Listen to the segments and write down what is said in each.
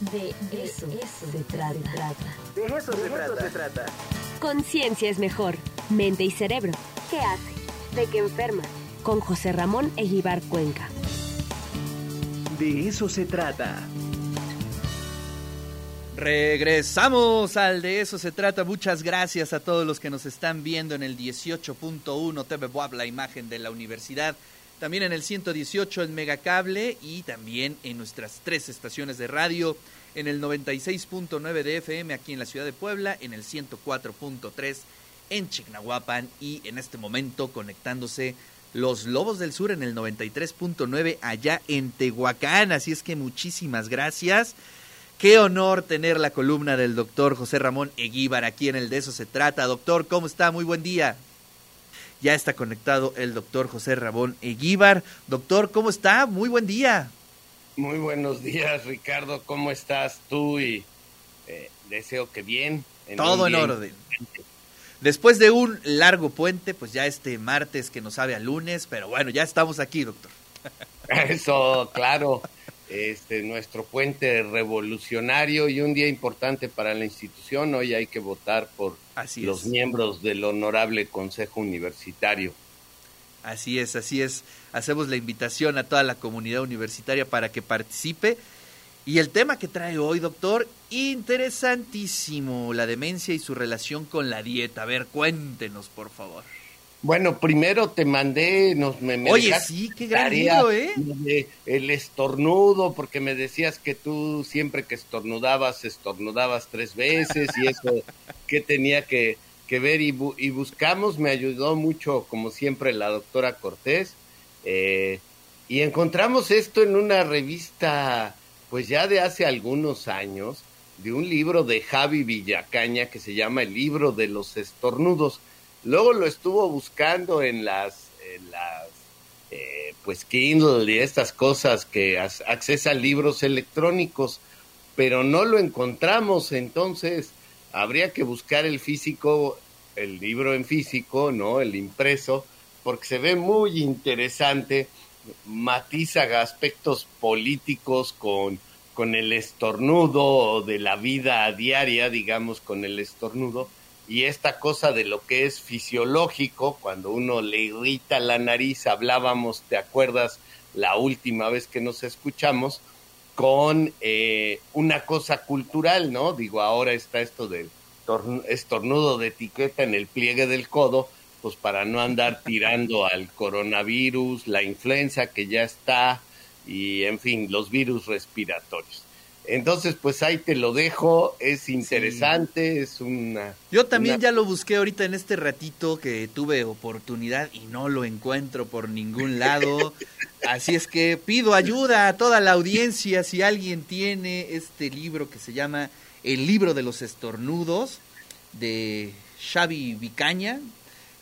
De eso, se, trata. De eso, se, trata. Conciencia es mejor. Mente y cerebro. ¿Qué hace? ¿De qué enferma? Con José Ramón Eguibar Cuenca. De eso se trata. Regresamos al de eso se trata. Muchas gracias a todos los que nos están viendo en el 18.1 TV Boab, la imagen de la universidad. También en el 118 en Megacable y también en nuestras tres estaciones de radio. En el 96.9 de FM aquí en la ciudad de Puebla, en el 104.3 en Chignahuapan y en este momento conectándose los Lobos del Sur en el 93.9 allá en Tehuacán. Así es que muchísimas gracias. Qué honor tener la columna del doctor José Ramón Eguíbar aquí en el De eso se trata. Doctor, ¿cómo está? Muy buen día. Ya está conectado el doctor José Ramón Eguíbar. Doctor, ¿cómo está? Muy buen día. Muy buenos días, Ricardo. ¿Cómo estás tú? Y eh, deseo que bien. Todo en orden. Después de un largo puente, pues ya este martes que nos sabe a lunes, pero bueno, ya estamos aquí, doctor. Eso, claro este, nuestro puente revolucionario y un día importante para la institución. Hoy hay que votar por los miembros del honorable Consejo Universitario. Así es, así es. Hacemos la invitación a toda la comunidad universitaria para que participe. Y el tema que trae hoy, doctor, interesantísimo, la demencia y su relación con la dieta. A ver, cuéntenos, por favor. Bueno, primero te mandé, nos me, Oye, sí, qué gran libro, ¿eh? el estornudo, porque me decías que tú siempre que estornudabas, estornudabas tres veces y eso, ¿qué tenía que, que ver? Y, y, buscamos, me ayudó mucho, como siempre, la doctora Cortés, eh, y encontramos esto en una revista, pues ya de hace algunos años, de un libro de Javi Villacaña que se llama El libro de los estornudos Luego lo estuvo buscando en las, en las eh, pues Kindle y estas cosas que accesan libros electrónicos, pero no lo encontramos, entonces habría que buscar el físico, el libro en físico, ¿no? El impreso, porque se ve muy interesante, matiza aspectos políticos con, con el estornudo de la vida diaria, digamos, con el estornudo, y esta cosa de lo que es fisiológico, cuando uno le irrita la nariz, hablábamos, ¿te acuerdas la última vez que nos escuchamos? Con eh, una cosa cultural, ¿no? Digo, ahora está esto del estornudo de etiqueta en el pliegue del codo, pues para no andar tirando al coronavirus, la influenza que ya está, y en fin, los virus respiratorios. Entonces, pues ahí te lo dejo, es interesante, es una... Yo también ya lo busqué ahorita en este ratito que tuve oportunidad y no lo encuentro por ningún lado. Así es que pido ayuda a toda la audiencia si alguien tiene este libro que se llama El libro de los estornudos de Xavi Vicaña.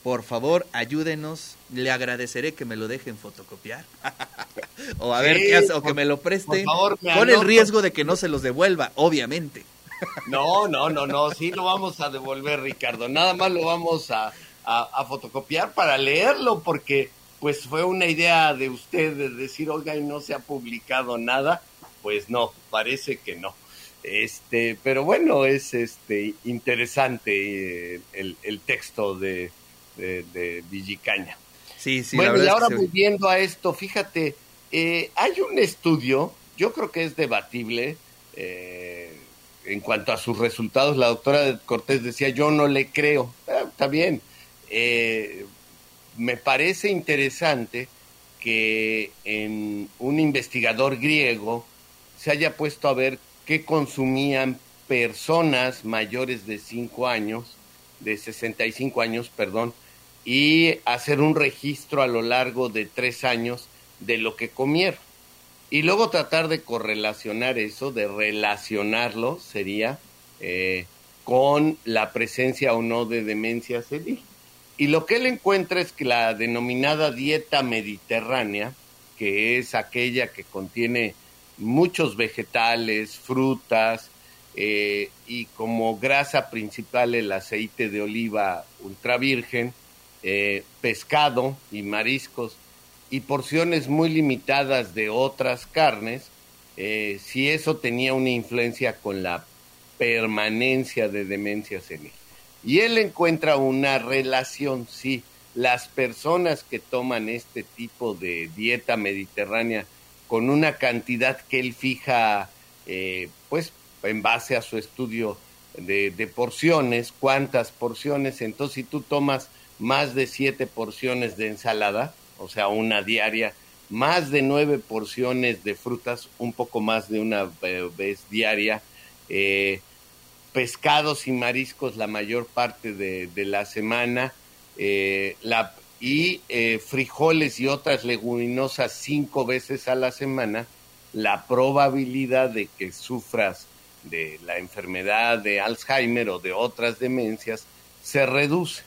Por favor, ayúdenos. Le agradeceré que me lo dejen fotocopiar. o a ver qué hace, o que me lo preste. con el riesgo de que no se los devuelva, obviamente. no, no, no, no. Sí lo vamos a devolver, Ricardo. Nada más lo vamos a, a, fotocopiar para leerlo, porque pues fue una idea de usted de decir, oiga, y no se ha publicado nada. Pues no, parece que no. Este, pero bueno, es este interesante eh, el, el texto de, de, Villicaña. Sí, sí, bueno, y ahora volviendo a esto, fíjate, eh, hay un estudio, yo creo que es debatible, eh, en cuanto a sus resultados, la doctora Cortés decía, yo no le creo, ah, está bien, eh, me parece interesante que en un investigador griego se haya puesto a ver qué consumían personas mayores de 5 años, de 65 años, perdón, y hacer un registro a lo largo de tres años de lo que comieron. Y luego tratar de correlacionar eso, de relacionarlo, sería eh, con la presencia o no de demencia senil. Y lo que él encuentra es que la denominada dieta mediterránea, que es aquella que contiene muchos vegetales, frutas eh, y como grasa principal el aceite de oliva ultra virgen, eh, pescado y mariscos y porciones muy limitadas de otras carnes, eh, si eso tenía una influencia con la permanencia de demencias en él. Y él encuentra una relación, sí, las personas que toman este tipo de dieta mediterránea con una cantidad que él fija, eh, pues en base a su estudio de, de, porciones, cuántas porciones, entonces si tú tomas más de siete porciones de ensalada, o sea, una diaria, más de nueve porciones de frutas, un poco más de una vez diaria, eh, pescados y mariscos la mayor parte de, la semana, eh, la, y eh, frijoles y otras leguminosas cinco veces a la semana, la probabilidad de que sufras de la enfermedad de Alzheimer o de otras demencias se reduce.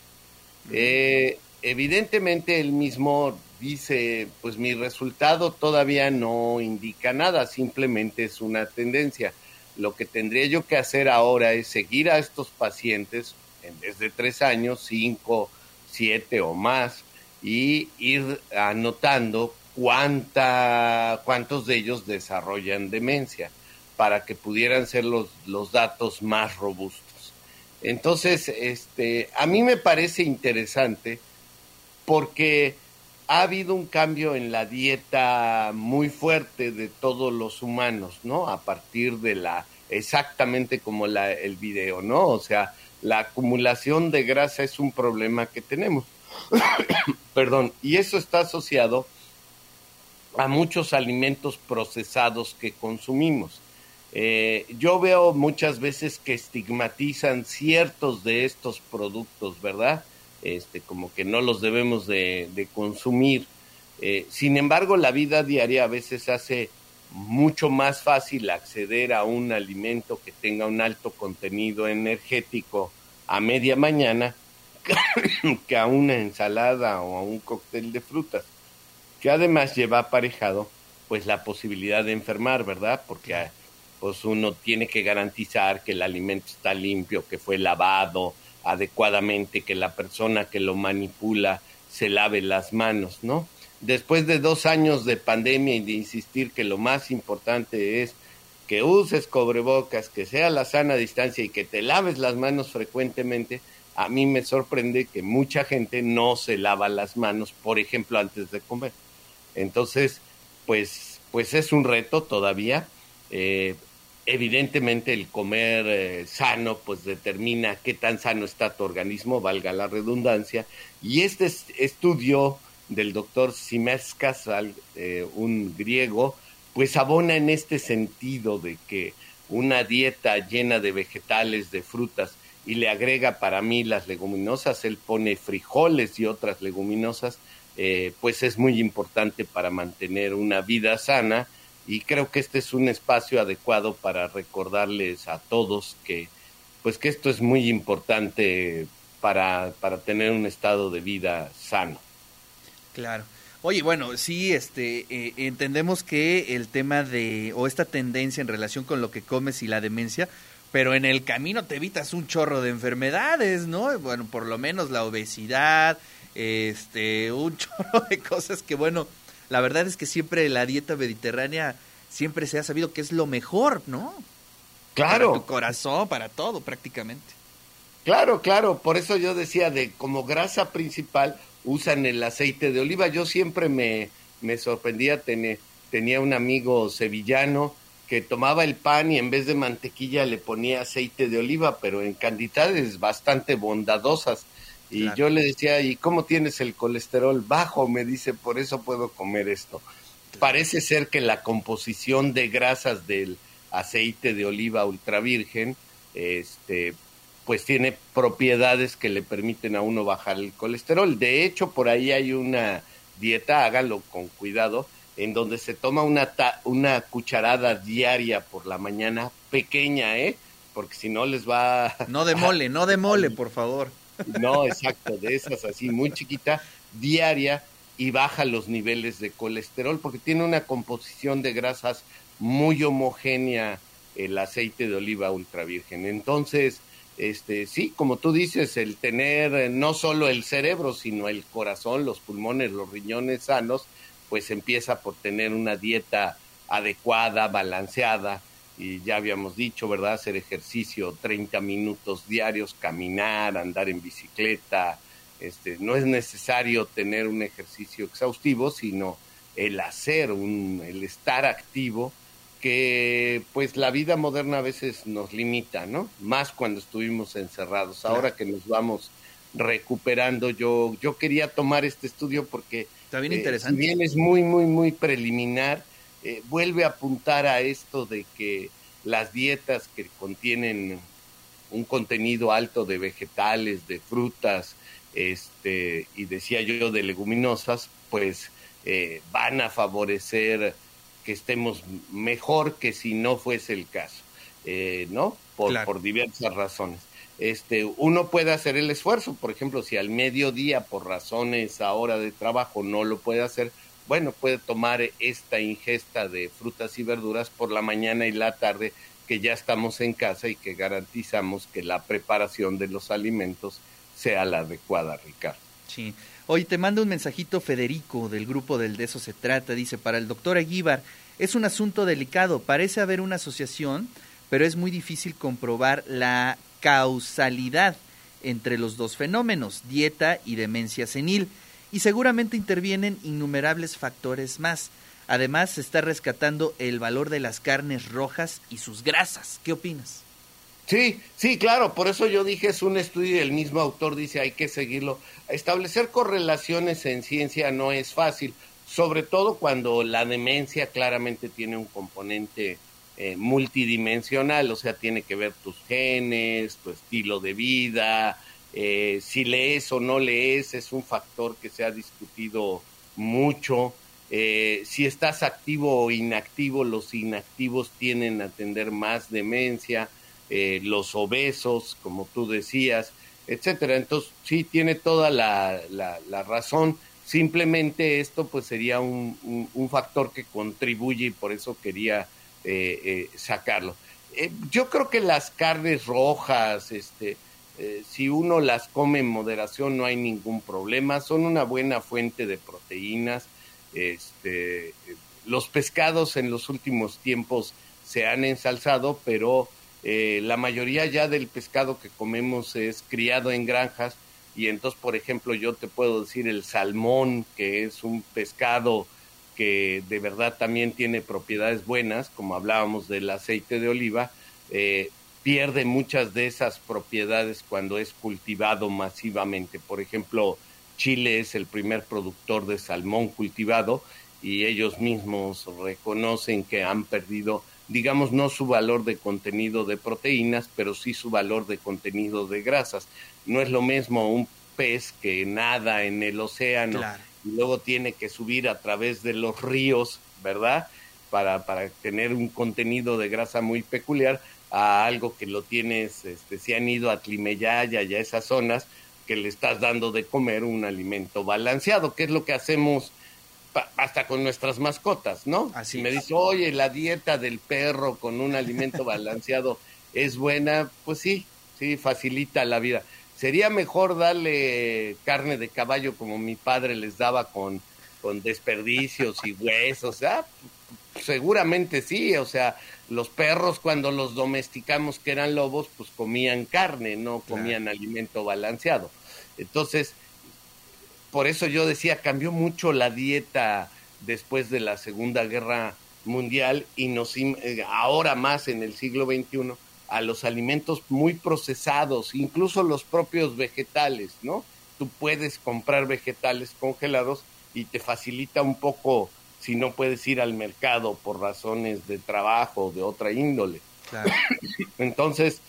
Eh, evidentemente él mismo dice, pues mi resultado todavía no indica nada, simplemente es una tendencia. Lo que tendría yo que hacer ahora es seguir a estos pacientes en vez de tres años, cinco, siete o más, y ir anotando cuánta, cuántos de ellos desarrollan demencia para que pudieran ser los, los datos más robustos. Entonces, este, a mí me parece interesante porque ha habido un cambio en la dieta muy fuerte de todos los humanos, ¿no? A partir de la, exactamente como la, el video, ¿no? O sea, la acumulación de grasa es un problema que tenemos. Perdón, y eso está asociado a muchos alimentos procesados que consumimos. Eh, yo veo muchas veces que estigmatizan ciertos de estos productos, ¿verdad? Este, como que no los debemos de, consumir. Eh, sin embargo, la vida diaria a veces hace mucho más fácil acceder a un alimento que tenga un alto contenido energético a media mañana que a una ensalada o a un cóctel de frutas, que además lleva aparejado pues la posibilidad de enfermar, ¿verdad? Porque pues uno tiene que garantizar que el alimento está limpio, que fue lavado adecuadamente, que la persona que lo manipula se lave las manos, ¿no? Después de dos años de pandemia y de insistir que lo más importante es que uses cobrebocas, que sea la sana distancia y que te laves las manos frecuentemente, a mí me sorprende que mucha gente no se lava las manos, por ejemplo, antes de comer. Entonces, pues, pues es un reto todavía. Eh, evidentemente el comer eh, sano pues determina qué tan sano está tu organismo, valga la redundancia, y este estudio del doctor Simescas, eh, un griego, pues abona en este sentido de que una dieta llena de vegetales, de frutas, y le agrega para mí las leguminosas, él pone frijoles y otras leguminosas, eh, pues es muy importante para mantener una vida sana y creo que este es un espacio adecuado para recordarles a todos que pues que esto es muy importante para, para tener un estado de vida sano. Claro. Oye, bueno, sí, este, eh, entendemos que el tema de, o esta tendencia en relación con lo que comes y la demencia, pero en el camino te evitas un chorro de enfermedades, ¿no? Bueno, por lo menos la obesidad, este, un chorro de cosas que, bueno, la verdad es que siempre la dieta mediterránea siempre se ha sabido que es lo mejor, ¿no? Claro. Para tu corazón, para todo prácticamente. Claro, claro, por eso yo decía de como grasa principal usan el aceite de oliva. Yo siempre me, me sorprendía, tener, tenía un amigo sevillano que tomaba el pan y en vez de mantequilla le ponía aceite de oliva, pero en cantidades bastante bondadosas. Y yo le decía, ¿y cómo tienes el colesterol bajo? Me dice, por eso puedo comer esto. Parece ser que la composición de grasas del aceite de oliva ultra virgen, este, pues tiene propiedades que le permiten a uno bajar el colesterol. De hecho, por ahí hay una dieta, háganlo con cuidado, en donde se toma una, una cucharada diaria por la mañana, pequeña, ¿eh? Porque si no les va... No de mole, no de mole, por favor. No, exacto, de esas así, muy chiquita, diaria y baja los niveles de colesterol porque tiene una composición de grasas muy homogénea el aceite de oliva ultra virgen. Entonces, este, sí, como tú dices, el tener eh, no solo el cerebro, sino el corazón, los pulmones, los riñones sanos, pues empieza por tener una dieta adecuada, balanceada, y ya habíamos dicho, ¿verdad? Hacer ejercicio 30 minutos diarios, caminar, andar en bicicleta. Este, no es necesario tener un ejercicio exhaustivo, sino el hacer, un, el estar activo, que pues la vida moderna a veces nos limita, ¿no? Más cuando estuvimos encerrados. Ahora que nos vamos recuperando, yo, yo quería tomar este estudio porque Está bien interesante. si bien es muy, muy, muy preliminar, eh, vuelve a apuntar a esto de que las dietas que contienen un contenido alto de vegetales, de frutas, este, y decía yo de leguminosas, pues eh, van a favorecer que estemos mejor que si no fuese el caso, eh, ¿no? Por, Claro. por diversas razones. Este, uno puede hacer el esfuerzo, por ejemplo, si al mediodía por razones ahora de trabajo no lo puede hacer, bueno, puede tomar esta ingesta de frutas y verduras por la mañana y la tarde que ya estamos en casa y que garantizamos que la preparación de los alimentos sea la adecuada, Ricardo. Sí. Hoy te manda un mensajito Federico del grupo del De eso se trata. Dice, para el doctor Aguíbar, es un asunto delicado. Parece haber una asociación, pero es muy difícil comprobar la causalidad entre los dos fenómenos, dieta y demencia senil. Y seguramente intervienen innumerables factores más. Además, se está rescatando el valor de las carnes rojas y sus grasas. ¿Qué opinas? Sí, sí, claro, por eso yo dije, es un estudio y el mismo autor dice, hay que seguirlo. Establecer correlaciones en ciencia no es fácil, sobre todo cuando la demencia claramente tiene un componente eh, multidimensional, o sea, tiene que ver tus genes, tu estilo de vida, eh, si lees o no lees, es un factor que se ha discutido mucho. Eh, si estás activo o inactivo, los inactivos tienden a tener más demencia eh, los obesos, como tú decías, etcétera. Entonces, sí, tiene toda la, la, razón. Simplemente esto pues sería un, un, factor que contribuye y por eso quería eh, sacarlo. Yo creo que las carnes rojas, este, eh, si uno las come en moderación no hay ningún problema, son una buena fuente de proteínas. Este, los pescados en los últimos tiempos se han ensalzado, pero eh, la mayoría ya del pescado que comemos es criado en granjas y entonces, por ejemplo, yo te puedo decir el salmón, que es un pescado que de verdad también tiene propiedades buenas, como hablábamos del aceite de oliva, eh, pierde muchas de esas propiedades cuando es cultivado masivamente. Por ejemplo, Chile es el primer productor de salmón cultivado y ellos mismos reconocen que han perdido digamos, no su valor de contenido de proteínas, pero sí su valor de contenido de grasas. No es lo mismo un pez que nada en el océano Claro. y luego tiene que subir a través de los ríos, ¿verdad? Para, para tener un contenido de grasa muy peculiar a algo que lo tienes, este, si han ido a Tlimeyaya y a esas zonas, que le estás dando de comer un alimento balanceado, que es lo que hacemos hasta con nuestras mascotas, ¿no? Así si me dice, oye, la dieta del perro con un alimento balanceado es buena, pues sí, sí, facilita la vida. Sería mejor darle carne de caballo como mi padre les daba con, con desperdicios y huesos, ¿ah? Seguramente sí, o sea, los perros cuando los domesticamos que eran lobos, pues comían carne, no Claro. comían alimento balanceado. Entonces, por eso yo decía, cambió mucho la dieta después de la Segunda Guerra Mundial y nos eh, ahora más en el siglo XXI a los alimentos muy procesados, incluso los propios vegetales, ¿no? Tú puedes comprar vegetales congelados y te facilita un poco si no puedes ir al mercado por razones de trabajo o de otra índole. Claro. Entonces,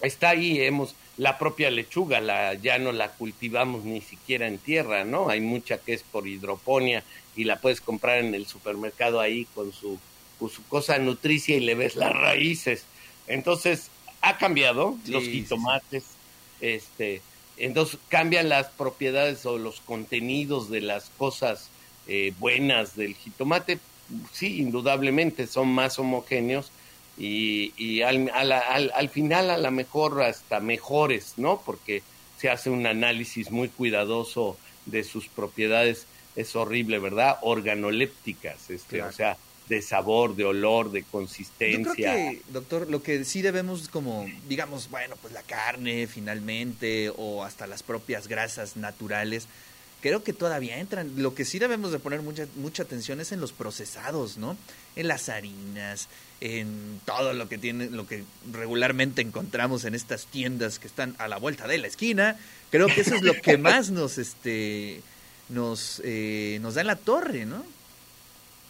está ahí, hemos, la propia lechuga, la, ya no la cultivamos ni siquiera en tierra, ¿no? Hay mucha que es por hidroponía y la puedes comprar en el supermercado ahí con su, con su cosa nutricia y le ves las raíces. Entonces, ha cambiado Sí, los sí. jitomates, este, entonces cambian las propiedades o los contenidos de las cosas eh, buenas del jitomate, sí, indudablemente son más homogéneos y, y al, a la- al, al final a lo mejor hasta mejores, ¿no? Porque se hace un análisis muy cuidadoso de sus propiedades, es horrible, ¿verdad? Organolépticas, este, Claro. o sea, de sabor, de olor, de consistencia. Yo creo que, doctor, lo que sí debemos como, digamos, bueno, pues la carne finalmente o hasta las propias grasas naturales, creo que todavía entran. Lo que sí debemos de poner mucha, mucha atención es en los procesados, ¿no? En las harinas, en todo lo que tiene, lo que regularmente encontramos en estas tiendas que están a la vuelta de la esquina. Creo que eso es lo que más nos, este, nos, eh, nos da en la torre, ¿no?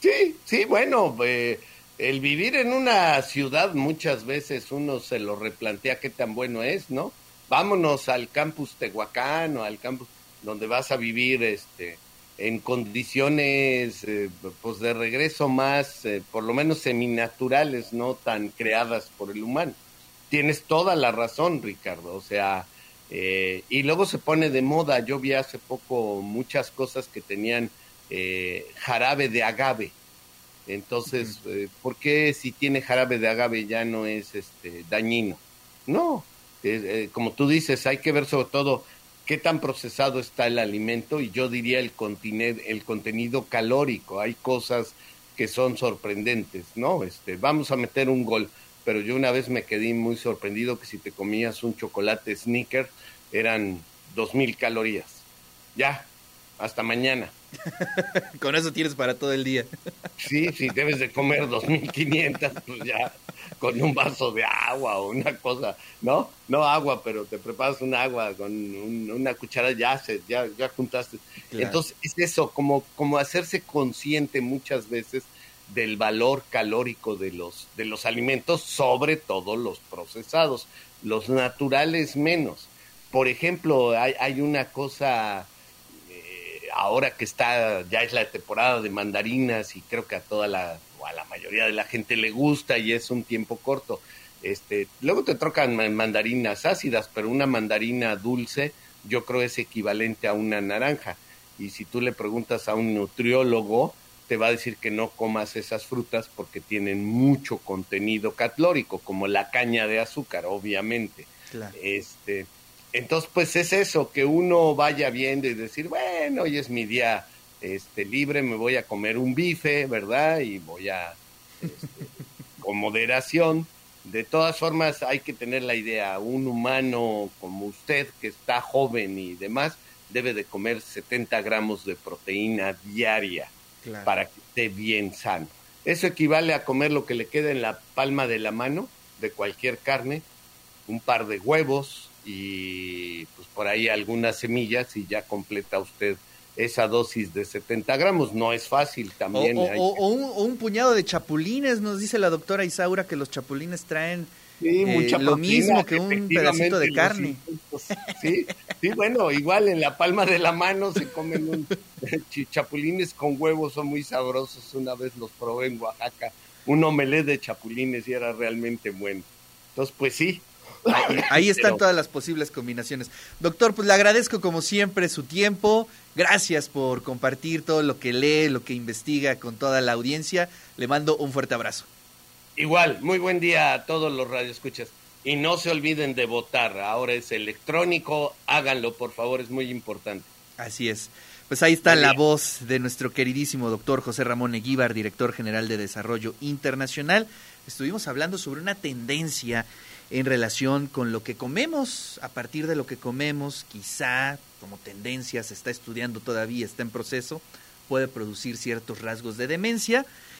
Sí, sí, bueno, eh, el vivir en una ciudad muchas veces uno se lo replantea qué tan bueno es, ¿no? Vámonos al campus Tehuacán o al campus donde vas a vivir este en condiciones eh, pues de regreso más eh, por lo menos seminaturales no tan creadas por el humano. Tienes toda la razón Ricardo o sea eh, y luego se pone de moda yo vi hace poco muchas cosas que tenían jarabe de agave. Entonces por qué si tiene jarabe de agave ya no es este dañino no como tú dices hay que ver sobre todo qué tan procesado está el alimento y yo diría el, el contenido calórico. Hay cosas que son sorprendentes, ¿no? Este, vamos a meter un gol, pero yo una vez me quedé muy sorprendido que si te comías un chocolate sneaker eran dos mil calorías. Ya, hasta mañana. Con eso tienes para todo el día. sí, sí, debes de comer 2.500, pues ya, con un vaso de agua o una cosa, ¿no? No agua, pero te preparas un agua con una cuchara, ya, se, ya, ya juntaste. Entonces, es eso, como, como hacerse consciente muchas veces del valor calórico de los, de los alimentos, sobre todo los procesados, los naturales menos. Por ejemplo, hay, hay una cosa ahora que está, ya es la temporada de mandarinas y creo que a toda la, o a la mayoría de la gente le gusta y es un tiempo corto. Este, luego te trocan mandarinas ácidas, pero una mandarina dulce yo creo es equivalente a una naranja. Y si tú le preguntas a un nutriólogo, te va a decir que no comas esas frutas porque tienen mucho contenido calórico, como la caña de azúcar, obviamente. Este, entonces, pues es eso, que uno vaya viendo y decir, bueno, hoy es mi día este, libre, me voy a comer un bife, ¿verdad? Y voy a, este, con moderación. De todas formas, hay que tener la idea, un humano como usted, que está joven y demás, debe de comer 70 gramos de proteína diaria para que esté bien sano. Eso equivale a comer lo que le queda en la palma de la mano de cualquier carne, un par de huevos, y pues por ahí algunas semillas y ya completa usted esa dosis de 70 gramos. No es fácil también. O, un, puñado de chapulines, nos dice la doctora Isaura que los chapulines traen eh, lo mismo que un pedacito de carne. Sí, sí, bueno, igual en la palma de la mano se comen un, chapulines con huevos, son muy sabrosos. Una vez los probé en Oaxaca, un omelette de chapulines y era realmente bueno. Entonces, pues sí, Ahí, están todas las posibles combinaciones. Doctor, pues le agradezco como siempre su tiempo. Gracias por compartir todo lo que lee, lo que investiga con toda la audiencia. Le mando un fuerte abrazo. Igual, muy buen día a todos los radioescuchas. Y no se olviden de votar. Ahora es electrónico. Háganlo, por favor, es muy importante. Así es. Pues ahí está la voz de nuestro queridísimo doctor José Ramón Eguíbar, director general de Desarrollo Internacional. Estuvimos hablando sobre una tendencia en relación con lo que comemos, a partir de lo que comemos, quizá como tendencia se está estudiando todavía, está en proceso, puede producir ciertos rasgos de demencia